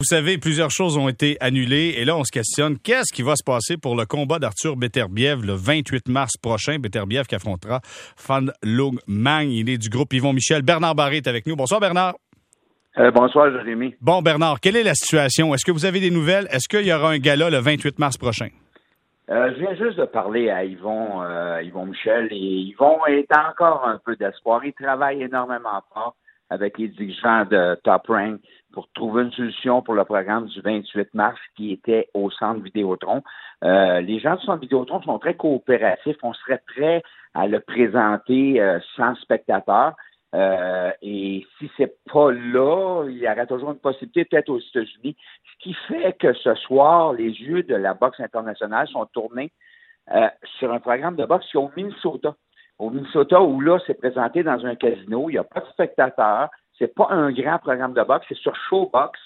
Vous savez, plusieurs choses ont été annulées et là, on se questionne qu'est-ce qui va se passer pour le combat d'Arthur Beterbiev le 28 mars prochain? Beterbiev qui affrontera Fan Lung Mang. Il est du groupe Yvon Michel. Bernard Barré est avec nous. Bonsoir, Bernard. Euh, bonsoir, Jérémy. Bon, Bernard, quelle est la situation? Est-ce que vous avez des nouvelles? Est-ce qu'il y aura un gala le 28 mars prochain? Euh, je viens juste de parler à Yvon, euh, Yvon Michel et Yvon est encore un peu d'espoir. Il travaille énormément fort avec les dirigeants de Top Rank pour trouver une solution pour le programme du 28 mars qui était au centre Vidéotron. Euh, les gens du centre Vidéotron sont très coopératifs. On serait prêt à le présenter euh, sans spectateurs. Euh, et si c'est pas là, il y aurait toujours une possibilité peut-être aux États-Unis. Ce qui fait que ce soir, les yeux de la boxe internationale sont tournés sur un programme de boxe qui est au Minnesota. Au Minnesota, où là, c'est présenté dans un casino, il n'y a pas de spectateurs, c'est pas un grand programme de boxe, c'est sur Showbox.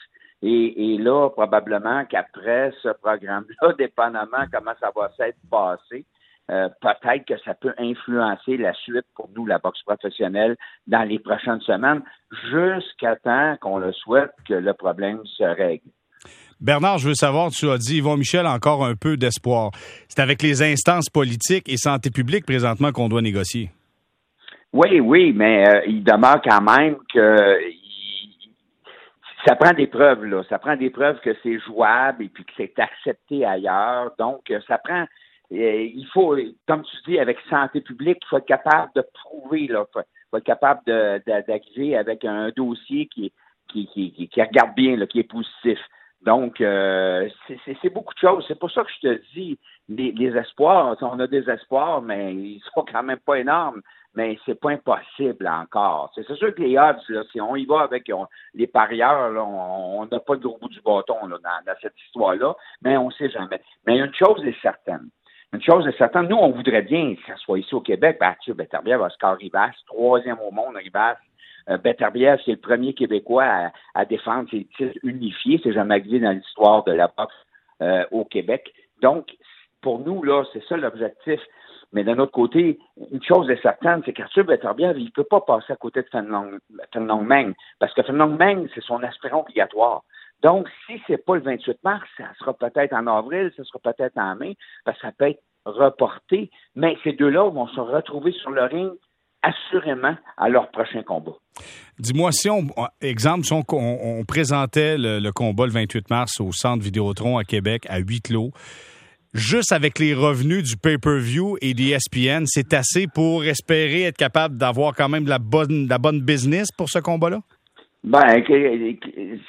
Et, et là, probablement qu'après ce programme-là, dépendamment comment ça va s'être passé, euh, peut-être que ça peut influencer la suite pour nous, la boxe professionnelle, dans les prochaines semaines, jusqu'à temps qu'on le souhaite que le problème se règle. Bernard, je veux savoir, tu as dit, Yvon Michel, encore un peu d'espoir. C'est avec les instances politiques et santé publique présentement qu'on doit négocier. Oui, oui, mais euh, il demeure quand même que ça prend des preuves, là. Ça prend des preuves que c'est jouable et puis que c'est accepté ailleurs. Donc, euh, ça prend. Euh, il faut, comme tu dis, avec santé publique, il faut être capable de prouver, là. Il faut, être capable d'arriver avec un dossier qui, qui, qui, qui, regarde bien, là, qui est positif. Donc, c'est beaucoup de choses. C'est pour ça que je te dis, les, les, espoirs, on a des espoirs, mais ils sont quand même pas énormes mais c'est pas impossible encore. C'est sûr que les odds, là, si on y va avec les parieurs, là, on n'a pas le gros bout du bâton là, dans, cette histoire-là, mais on sait jamais. Mais une chose est certaine. Une chose est certaine, nous, on voudrait bien que ça soit ici au Québec, Mathieu Beterbiev, Oscar Rivas, troisième au monde, Rivas. Euh, Beterbiev, c'est le premier Québécois à, défendre ses titres unifiés. C'est jamais arrivé dans l'histoire de la boxe euh, au Québec. Donc, pour nous, là, c'est ça l'objectif. Mais d'un autre côté, une chose est certaine, c'est qu'Arthur Beterbiev, il ne peut pas passer à côté de Fenlong Meng, parce que Fenlong Meng, c'est son aspirant obligatoire. Donc, si ce n'est pas le 28 mars, ça sera peut-être en avril, ça sera peut-être en mai, parce que ça peut être reporté, mais ces deux-là vont se retrouver sur le ring assurément à leur prochain combat. Dis-moi, si on, exemple, si on, présentait le, le, combat le 28 mars au Centre Vidéotron à Québec à huit clos, juste avec les revenus du pay-per-view et des ESPN, c'est assez pour espérer être capable d'avoir quand même de la bonne, la bonne business pour ce combat-là? Ben,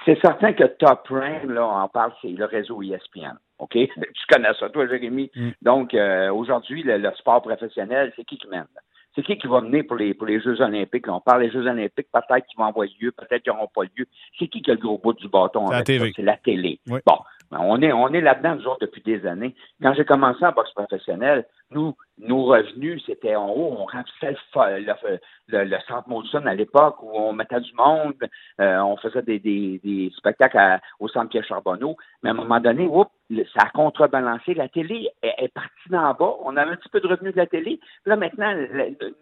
c'est certain que Top Rank, là, on parle, c'est le réseau ESPN. OK? Tu connais ça, toi, Jérémy? Mm. Donc, euh, aujourd'hui, le, sport professionnel, c'est qui qui mène? C'est qui qui va mener pour les, pour les Jeux olympiques? on parle des Jeux olympiques, peut-être qu'ils vont avoir lieu, peut-être qu'ils n'auront pas lieu. C'est qui qui a le gros bout du bâton? C'est la télé. Bon, ben, on est, on est là-dedans, nous autres, depuis des années. Quand j'ai commencé en boxe professionnelle, nous, nos revenus, c'était en haut, on remplissait le, le, le, centre Molson à l'époque où on mettait du monde, euh, on faisait des, des, des spectacles au centre Pierre Charbonneau. Mais à un moment donné, ça a contrebalancé. La télé est, partie d'en bas. On avait un petit peu de revenus de la télé. Là, maintenant,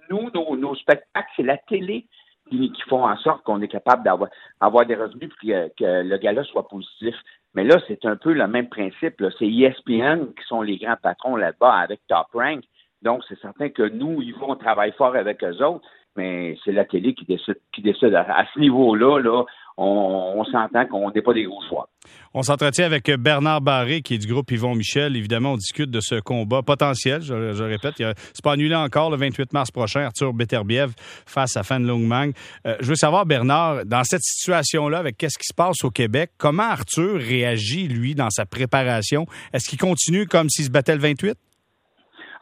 nous, nos, nos spectacles, c'est la télé qui, font en sorte qu'on est capable d'avoir avoir des revenus et que, que le gala soit positif. Mais là, c'est un peu le même principe. C'est ESPN qui sont les grands patrons là-bas avec Top Rank. Donc, c'est certain que nous, ils vont travailler fort avec eux autres, mais c'est la télé qui décide, à, ce niveau-là, là, on, s'entend qu'on n'est pas des gros choix. On s'entretient avec Bernard Barré, qui est du groupe Yvon Michel. Évidemment, on discute de ce combat potentiel, je, je répète. C'est pas annulé encore le 28 mars prochain, Arthur Beterbiev face à Fan Longmang. Euh, je veux savoir, Bernard, dans cette situation-là, avec qu'est-ce qui se passe au Québec, comment Arthur réagit, lui, dans sa préparation? Est-ce qu'il continue comme s'il se battait le 28?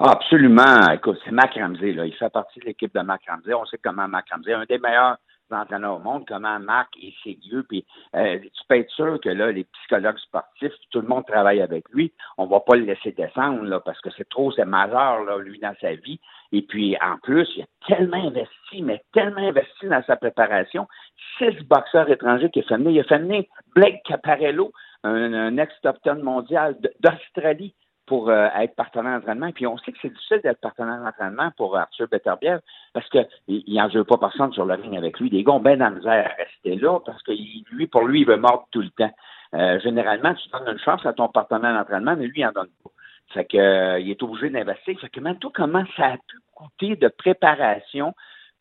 Ah, absolument. Écoute, c'est Mac Ramsey, là. Il fait partie de l'équipe de Mac Ramsey. On sait comment Mac Ramsey, un des meilleurs entraîneurs au monde, comment Mac est sérieux. Puis euh, tu peux être sûr que là, les psychologues sportifs, tout le monde travaille avec lui. On va pas le laisser descendre, là, parce que c'est trop, c'est majeur, là, lui, dans sa vie. Et puis, en plus, il a tellement investi, mais tellement investi dans sa préparation. Six boxeurs étrangers qui a fait venir. Il a fait venir Blake Caparello, un, un ex-top mondial d'Australie pour euh, être partenaire d'entraînement. Puis on sait que c'est difficile d'être partenaire d'entraînement pour Arthur Beterbiev parce qu'il n'en veut pas personne sur le ring avec lui. Des gars ont bien dans la misère à rester là parce que lui, pour lui, il veut mordre tout le temps. Euh, généralement, tu donnes une chance à ton partenaire d'entraînement, mais lui, il n'en donne pas. Fait que, euh, il est obligé d'investir. Fait que maintenant, comment ça a pu coûter de préparation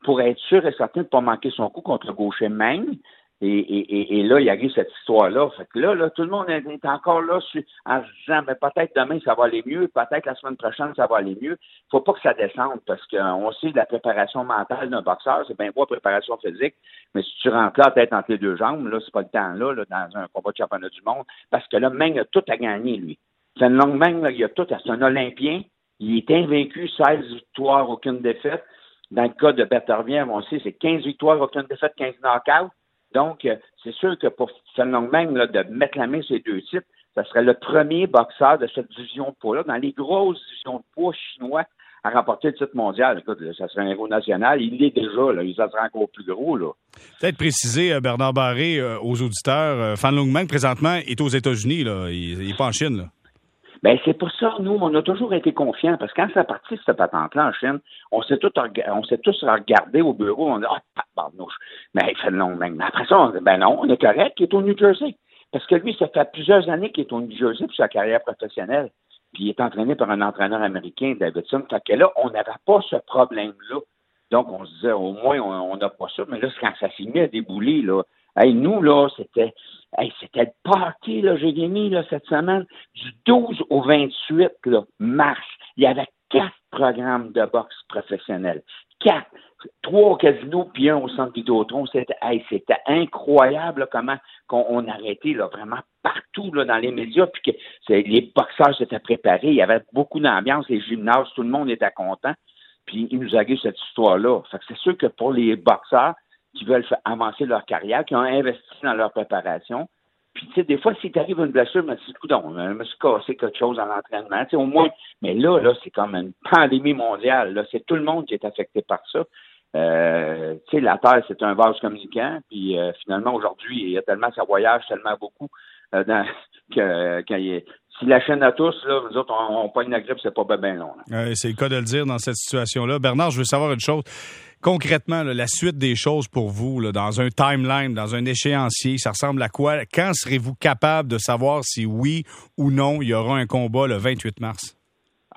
pour être sûr et certain de ne pas manquer son coup contre le gaucher même? Et, et, et, là, il y a eu cette histoire-là. Fait que là, là, tout le monde est encore là en se disant, mais peut-être demain, ça va aller mieux, peut-être la semaine prochaine, ça va aller mieux. faut pas que ça descende parce qu'on sait de la préparation mentale d'un boxeur, c'est bien beau la préparation physique, mais si tu rentres là, tête entre les deux jambes, là, c'est pas le temps là, là, dans un combat de championnat du monde, parce que là, Meng a tout à gagner, lui. C'est une longue Meng, là, il a tout, c'est un Olympien, il est invaincu, 16 victoires, aucune défaite. Dans le cas de Berthervien, on sait, c'est 15 victoires, aucune défaite, 15 knockouts. Donc, euh, c'est sûr que pour Fan Longmeng, là, de mettre la main sur les deux titres, ce serait le premier boxeur de cette division de poids-là, dans les grosses divisions de poids chinois, à remporter le titre mondial. Écoute, ça serait un héros national. Il l'est déjà, là. Il sera encore plus gros, là. Peut-être préciser, euh, Bernard Barré, euh, aux auditeurs, Fan Longmeng, présentement, est aux États-Unis, là. Il n'est pas en Chine, là. Ben c'est pour ça, nous, on a toujours été confiants, parce que quand ça parti cette patente-là en Chine, on s'est tous on s'est tous regardés au bureau, on dit Ah, pardon, mais il fait long Mais après ça, on dit Ben non, on est correct, il est au New Jersey. Parce que lui, ça fait plusieurs années qu'il est au New Jersey pour sa carrière professionnelle. Puis il est entraîné par un entraîneur américain, Davidson. Fait que là, on n'avait pas ce problème-là. Donc, on se disait, au moins, on n'a pas ça. Mais là, quand ça mis à débouler, là, hey, nous, là, c'était Hey, c'était le party, là, j'ai mis là, cette semaine, du 12 au 28 là, mars. Il y avait quatre programmes de boxe professionnels. Quatre. Trois au casino, puis un au centre Vidéotron. C'était hey, c'était incroyable comment on arrêtait là, vraiment partout là, dans les médias, puis que les boxeurs s'étaient préparés. Il y avait beaucoup d'ambiance, les gymnases, tout le monde était content. Puis il nous a cette histoire-là. Fait que c'est sûr que pour les boxeurs, qui veulent avancer leur carrière, qui ont investi dans leur préparation. Puis, tu sais, des fois, si à une blessure, mais c'est coup, je me suis cassé quelque chose en entraînement, tu sais, au moins. Mais là, là, c'est comme une pandémie mondiale. Là, c'est tout le monde qui est affecté par ça. Euh, tu sais, la Terre, c'est un vase communicant. Puis, euh, finalement, aujourd'hui, il y a tellement, ça voyage tellement beaucoup euh, que, si la chaîne à tous, là, nous autres, on, on pogne la grippe, c'est pas bien long. c'est le cas de le dire dans cette situation-là. Bernard, je veux savoir une chose. Concrètement, la suite des choses pour vous, dans un timeline, dans un échéancier, ça ressemble à quoi? Quand serez-vous capable de savoir si oui ou non il y aura un combat le 28 mars?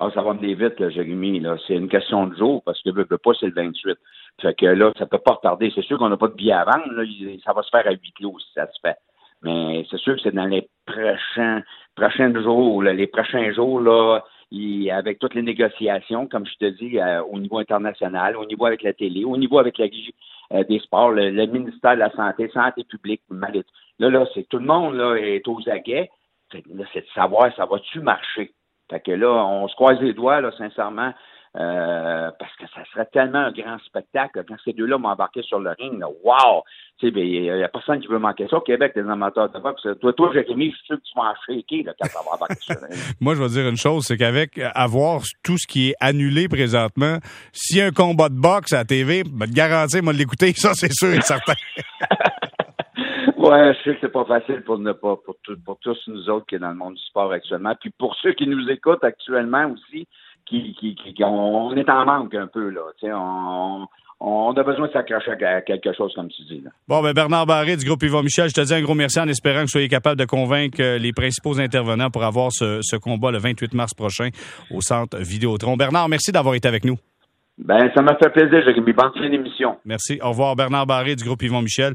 Ah, ça va venir vite, Jérémy. C'est une question de jour parce que le pas, c'est le 28. Fait que là, ça peut pas retarder. C'est sûr qu'on n'a pas de billets à vendre. Ça va se faire à huit clos si ça se fait. Mais c'est sûr que c'est dans les prochains, prochains jours, les prochains jours, là, avec toutes les négociations, comme je te dis, euh, au niveau international, au niveau avec la télé, au niveau avec la euh, des sports, le, ministère de la Santé, Santé publique, là, là, c'est tout le monde là, est aux aguets. Là, c'est de savoir ça va-tu marcher? Fait que là, on se croise les doigts, là, sincèrement, euh, parce que ça serait tellement un grand spectacle quand ces deux-là m'embarquaient sur le ring. Là, wow! Tu sais, il n'y a personne qui veut manquer ça au Québec, les amateurs de boxe. Toi, toi, Jérémy, je suis sûr que tu vas en shaker là, quand ça va embarquer sur le ring. Moi, je vais dire une chose, c'est qu'avec avoir tout ce qui est annulé présentement, s'il y a un combat de boxe à la TV, ben, te garantir, moi, de l'écouter, ça, c'est sûr et certain. Ouais, je sais que c'est pas facile pour ne pas pour, pour tous nous autres qui est dans le monde du sport actuellement, puis pour ceux qui nous écoutent actuellement aussi, qui, qui, qui on, est en manque un peu, là. On, on a besoin de s'accrocher à quelque chose, comme tu dis. Là. Bon, ben Bernard Barré du groupe Yvon Michel, je te dis un gros merci en espérant que vous soyez capable de convaincre euh, les principaux intervenants pour avoir ce, ce combat le 28 mars prochain au centre Vidéotron. Bernard, merci d'avoir été avec nous. Ben, ça m'a fait plaisir, Jérémy. Bonne fin d'émission. Merci. Au revoir, Bernard Barré du groupe Yvon Michel.